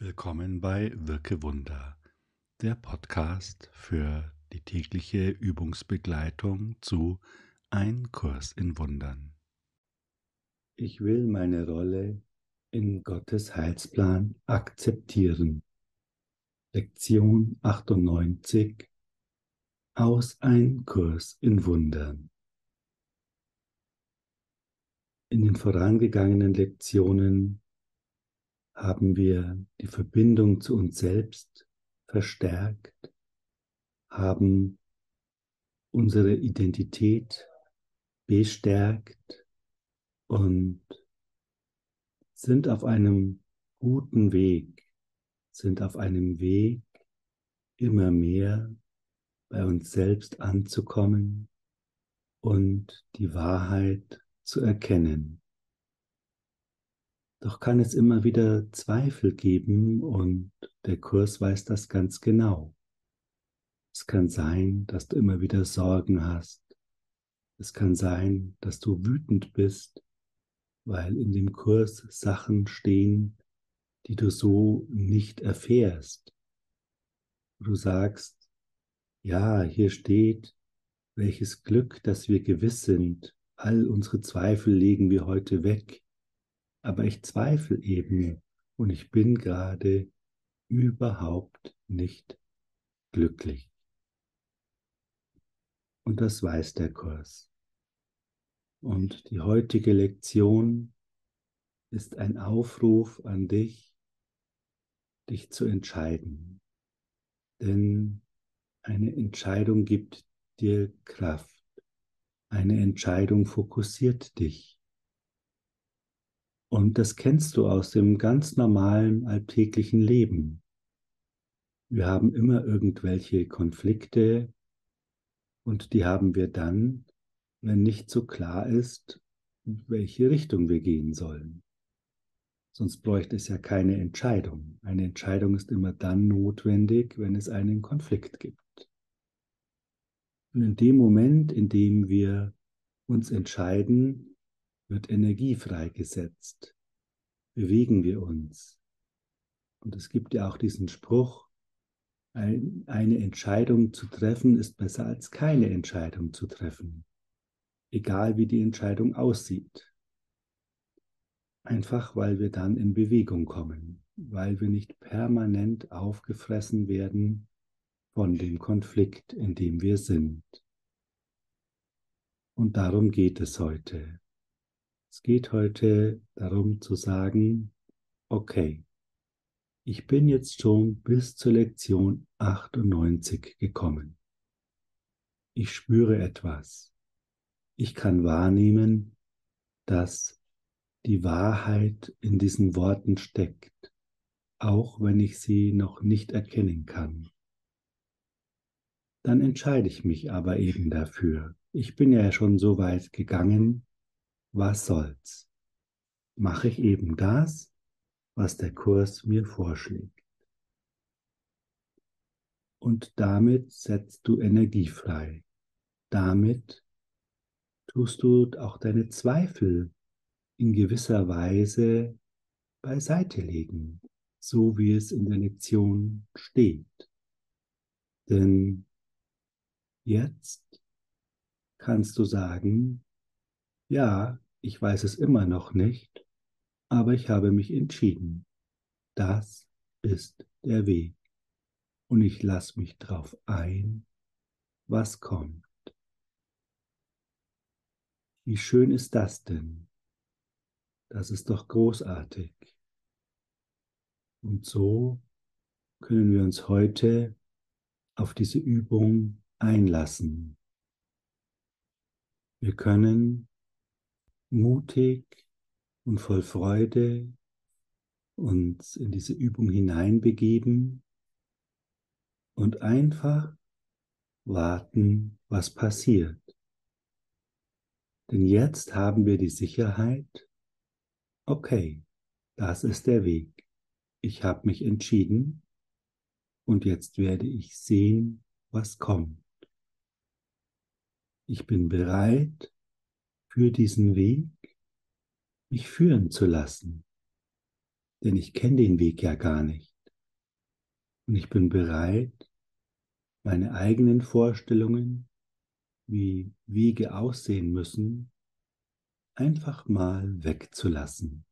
Willkommen bei Wirke Wunder, der Podcast für die tägliche Übungsbegleitung zu Ein Kurs in Wundern. Ich will meine Rolle in Gottes Heilsplan akzeptieren. Lektion 98 aus Ein Kurs in Wundern. In den vorangegangenen Lektionen haben wir die Verbindung zu uns selbst verstärkt, haben unsere Identität bestärkt und sind auf einem guten Weg, sind auf einem Weg, immer mehr bei uns selbst anzukommen und die Wahrheit zu erkennen. Doch kann es immer wieder Zweifel geben und der Kurs weiß das ganz genau. Es kann sein, dass du immer wieder Sorgen hast. Es kann sein, dass du wütend bist, weil in dem Kurs Sachen stehen, die du so nicht erfährst. Du sagst, ja, hier steht, welches Glück, dass wir gewiss sind, all unsere Zweifel legen wir heute weg aber ich zweifle eben und ich bin gerade überhaupt nicht glücklich. Und das weiß der Kurs. Und die heutige Lektion ist ein Aufruf an dich, dich zu entscheiden. Denn eine Entscheidung gibt dir Kraft. Eine Entscheidung fokussiert dich. Und das kennst du aus dem ganz normalen alltäglichen Leben. Wir haben immer irgendwelche Konflikte und die haben wir dann, wenn nicht so klar ist, welche Richtung wir gehen sollen. Sonst bräuchte es ja keine Entscheidung. Eine Entscheidung ist immer dann notwendig, wenn es einen Konflikt gibt. Und in dem Moment, in dem wir uns entscheiden, wird Energie freigesetzt, bewegen wir uns. Und es gibt ja auch diesen Spruch, ein, eine Entscheidung zu treffen ist besser als keine Entscheidung zu treffen, egal wie die Entscheidung aussieht. Einfach weil wir dann in Bewegung kommen, weil wir nicht permanent aufgefressen werden von dem Konflikt, in dem wir sind. Und darum geht es heute. Es geht heute darum zu sagen, okay, ich bin jetzt schon bis zur Lektion 98 gekommen. Ich spüre etwas. Ich kann wahrnehmen, dass die Wahrheit in diesen Worten steckt, auch wenn ich sie noch nicht erkennen kann. Dann entscheide ich mich aber eben dafür. Ich bin ja schon so weit gegangen, was soll's? Mache ich eben das, was der Kurs mir vorschlägt. Und damit setzt du Energie frei. Damit tust du auch deine Zweifel in gewisser Weise beiseite legen, so wie es in der Lektion steht. Denn jetzt kannst du sagen, ja, ich weiß es immer noch nicht, aber ich habe mich entschieden. Das ist der Weg. Und ich lasse mich drauf ein, was kommt. Wie schön ist das denn? Das ist doch großartig. Und so können wir uns heute auf diese Übung einlassen. Wir können mutig und voll Freude uns in diese Übung hineinbegeben und einfach warten, was passiert. Denn jetzt haben wir die Sicherheit, okay, das ist der Weg. Ich habe mich entschieden und jetzt werde ich sehen, was kommt. Ich bin bereit, für diesen Weg, mich führen zu lassen. Denn ich kenne den Weg ja gar nicht. Und ich bin bereit, meine eigenen Vorstellungen, wie Wege aussehen müssen, einfach mal wegzulassen.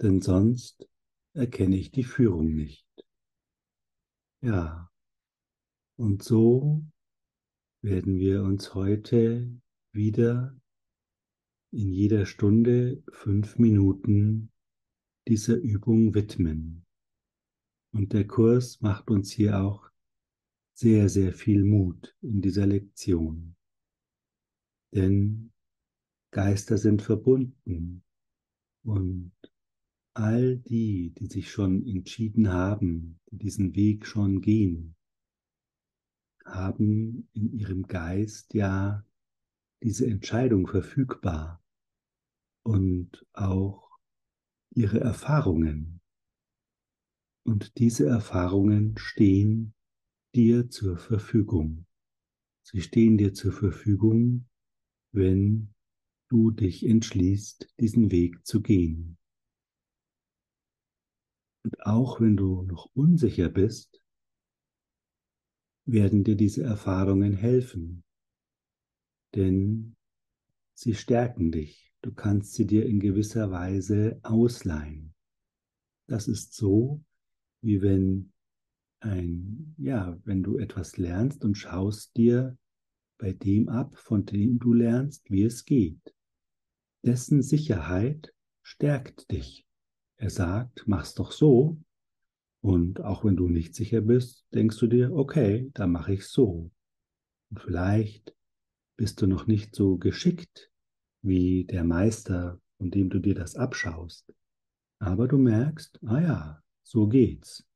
Denn sonst erkenne ich die Führung nicht. Ja, und so werden wir uns heute wieder in jeder Stunde fünf Minuten dieser Übung widmen. Und der Kurs macht uns hier auch sehr, sehr viel Mut in dieser Lektion. Denn Geister sind verbunden und all die, die sich schon entschieden haben, die diesen Weg schon gehen, haben in ihrem Geist ja diese Entscheidung verfügbar und auch ihre Erfahrungen. Und diese Erfahrungen stehen dir zur Verfügung. Sie stehen dir zur Verfügung, wenn du dich entschließt, diesen Weg zu gehen. Und auch wenn du noch unsicher bist, werden dir diese Erfahrungen helfen, denn sie stärken dich. Du kannst sie dir in gewisser Weise ausleihen. Das ist so, wie wenn ein, ja, wenn du etwas lernst und schaust dir bei dem ab, von dem du lernst, wie es geht. Dessen Sicherheit stärkt dich. Er sagt, mach's doch so. Und auch wenn du nicht sicher bist, denkst du dir, okay, dann mache ich so. Und vielleicht bist du noch nicht so geschickt wie der Meister, von dem du dir das abschaust. Aber du merkst, ah ja, so geht's.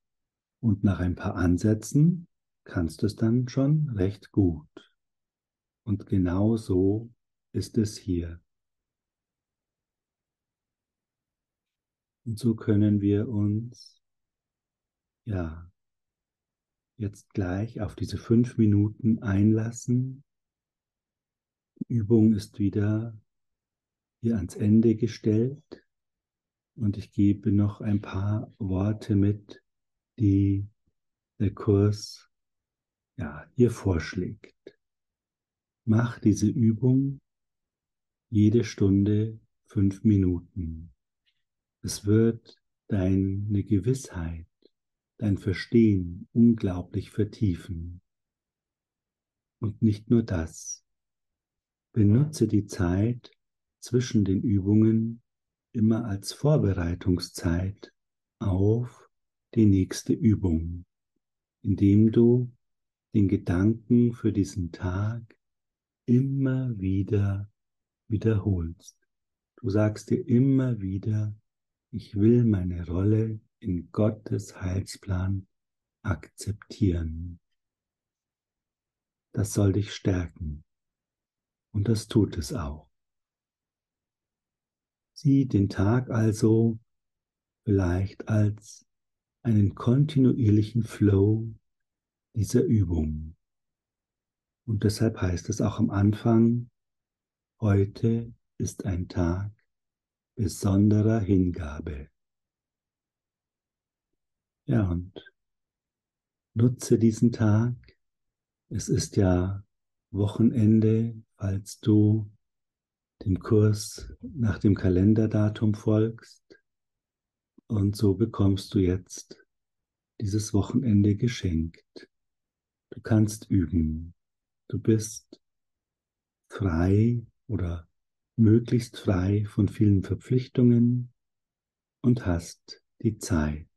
Und nach ein paar Ansätzen kannst du es dann schon recht gut. Und genau so ist es hier. Und so können wir uns, ja, jetzt gleich auf diese fünf Minuten einlassen. Die Übung ist wieder hier ans Ende gestellt und ich gebe noch ein paar Worte mit, die der Kurs ja, hier vorschlägt. Mach diese Übung jede Stunde fünf Minuten. Es wird deine Gewissheit, dein Verstehen unglaublich vertiefen. Und nicht nur das. Benutze die Zeit zwischen den Übungen immer als Vorbereitungszeit auf die nächste Übung, indem du den Gedanken für diesen Tag immer wieder wiederholst. Du sagst dir immer wieder, ich will meine Rolle in Gottes Heilsplan akzeptieren. Das soll dich stärken. Und das tut es auch. Sieh den Tag also vielleicht als einen kontinuierlichen Flow dieser Übung. Und deshalb heißt es auch am Anfang, heute ist ein Tag besonderer Hingabe. Ja, und nutze diesen Tag. Es ist ja Wochenende, falls du dem Kurs nach dem Kalenderdatum folgst. Und so bekommst du jetzt dieses Wochenende geschenkt. Du kannst üben. Du bist frei oder möglichst frei von vielen Verpflichtungen und hast die Zeit.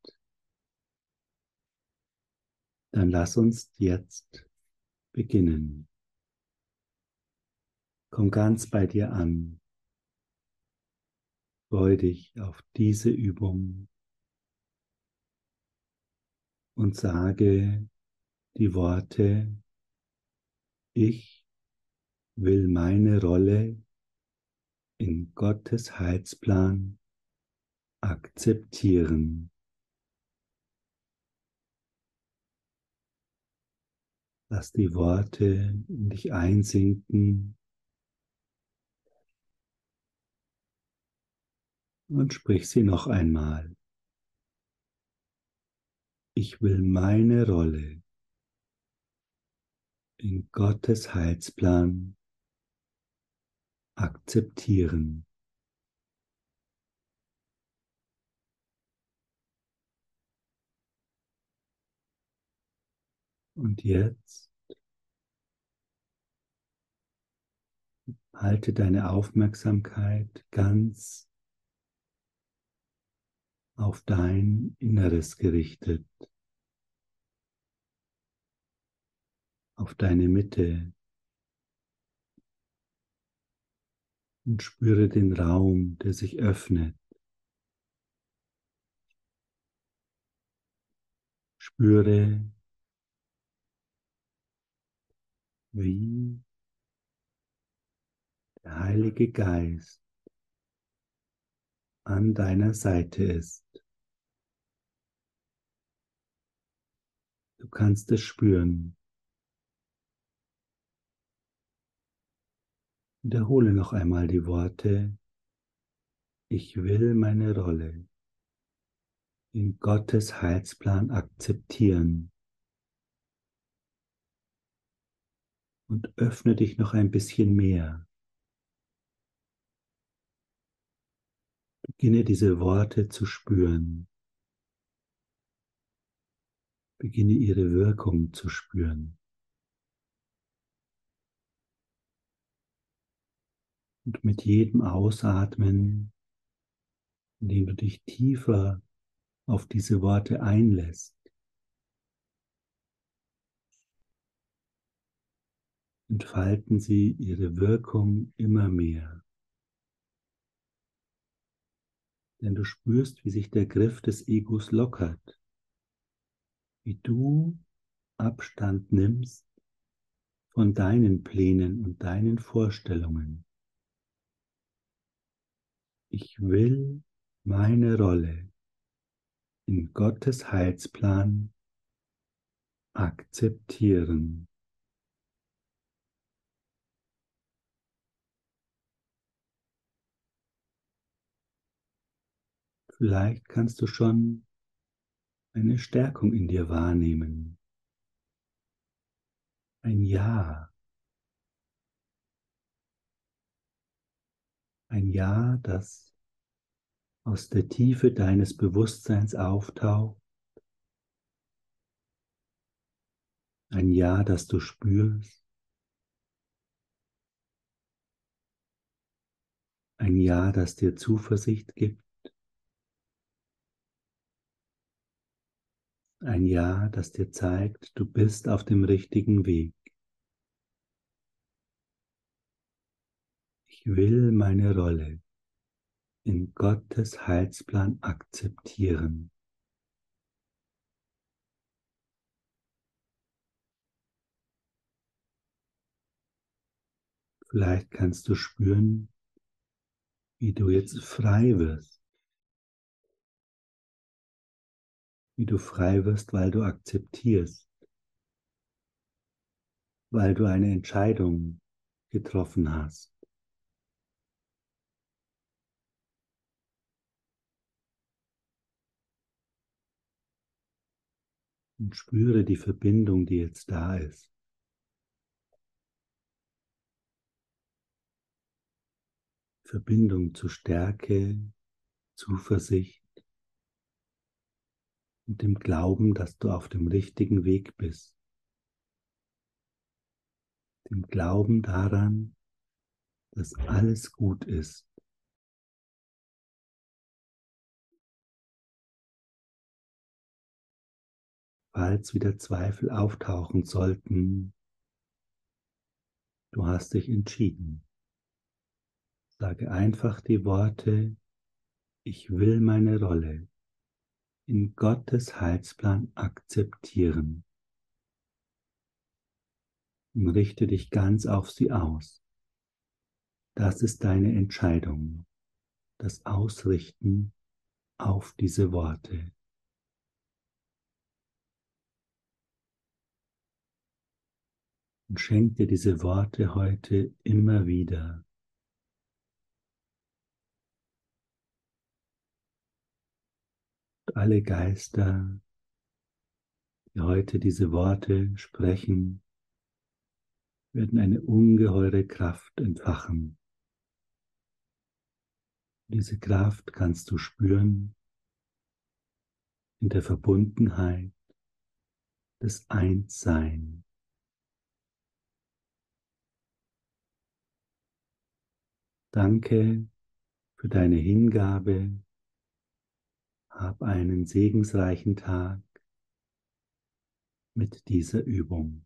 Dann lass uns jetzt beginnen. Komm ganz bei dir an. Freu dich auf diese Übung und sage die Worte, ich will meine Rolle in Gottes Heilsplan akzeptieren. Lass die Worte in dich einsinken und sprich sie noch einmal. ich will meine Rolle in Gottes Heilsplan akzeptieren. Und jetzt halte deine Aufmerksamkeit ganz auf dein Inneres gerichtet, auf deine Mitte und spüre den Raum, der sich öffnet. Spüre, wie der Heilige Geist an deiner Seite ist. Du kannst es spüren. Wiederhole noch einmal die Worte, ich will meine Rolle in Gottes Heilsplan akzeptieren. Und öffne dich noch ein bisschen mehr. Beginne diese Worte zu spüren. Beginne ihre Wirkung zu spüren. Und mit jedem Ausatmen, indem du dich tiefer auf diese Worte einlässt, entfalten sie ihre Wirkung immer mehr. Denn du spürst, wie sich der Griff des Egos lockert, wie du Abstand nimmst von deinen Plänen und deinen Vorstellungen. Ich will meine Rolle in Gottes Heilsplan akzeptieren. Vielleicht kannst du schon eine Stärkung in dir wahrnehmen. Ein Ja. Ein Ja, das aus der Tiefe deines Bewusstseins auftaucht. Ein Ja, das du spürst. Ein Ja, das dir Zuversicht gibt. Ein Ja, das dir zeigt, du bist auf dem richtigen Weg. Ich will meine Rolle in Gottes Heilsplan akzeptieren. Vielleicht kannst du spüren, wie du jetzt frei wirst. Wie du frei wirst, weil du akzeptierst, weil du eine Entscheidung getroffen hast. und spüre die Verbindung, die jetzt da ist. Verbindung zu Stärke, Zuversicht und dem Glauben, dass du auf dem richtigen Weg bist. Dem Glauben daran, dass alles gut ist. falls wieder Zweifel auftauchen sollten, du hast dich entschieden. Sage einfach die Worte, ich will meine Rolle in Gottes Heilsplan akzeptieren. Und richte dich ganz auf sie aus. Das ist deine Entscheidung, das Ausrichten auf diese Worte. und schenk dir diese Worte heute immer wieder. Alle Geister, die heute diese Worte sprechen, werden eine ungeheure Kraft entfachen. Diese Kraft kannst du spüren in der Verbundenheit des Einssein. Danke für deine Hingabe. Hab einen segensreichen Tag mit dieser Übung.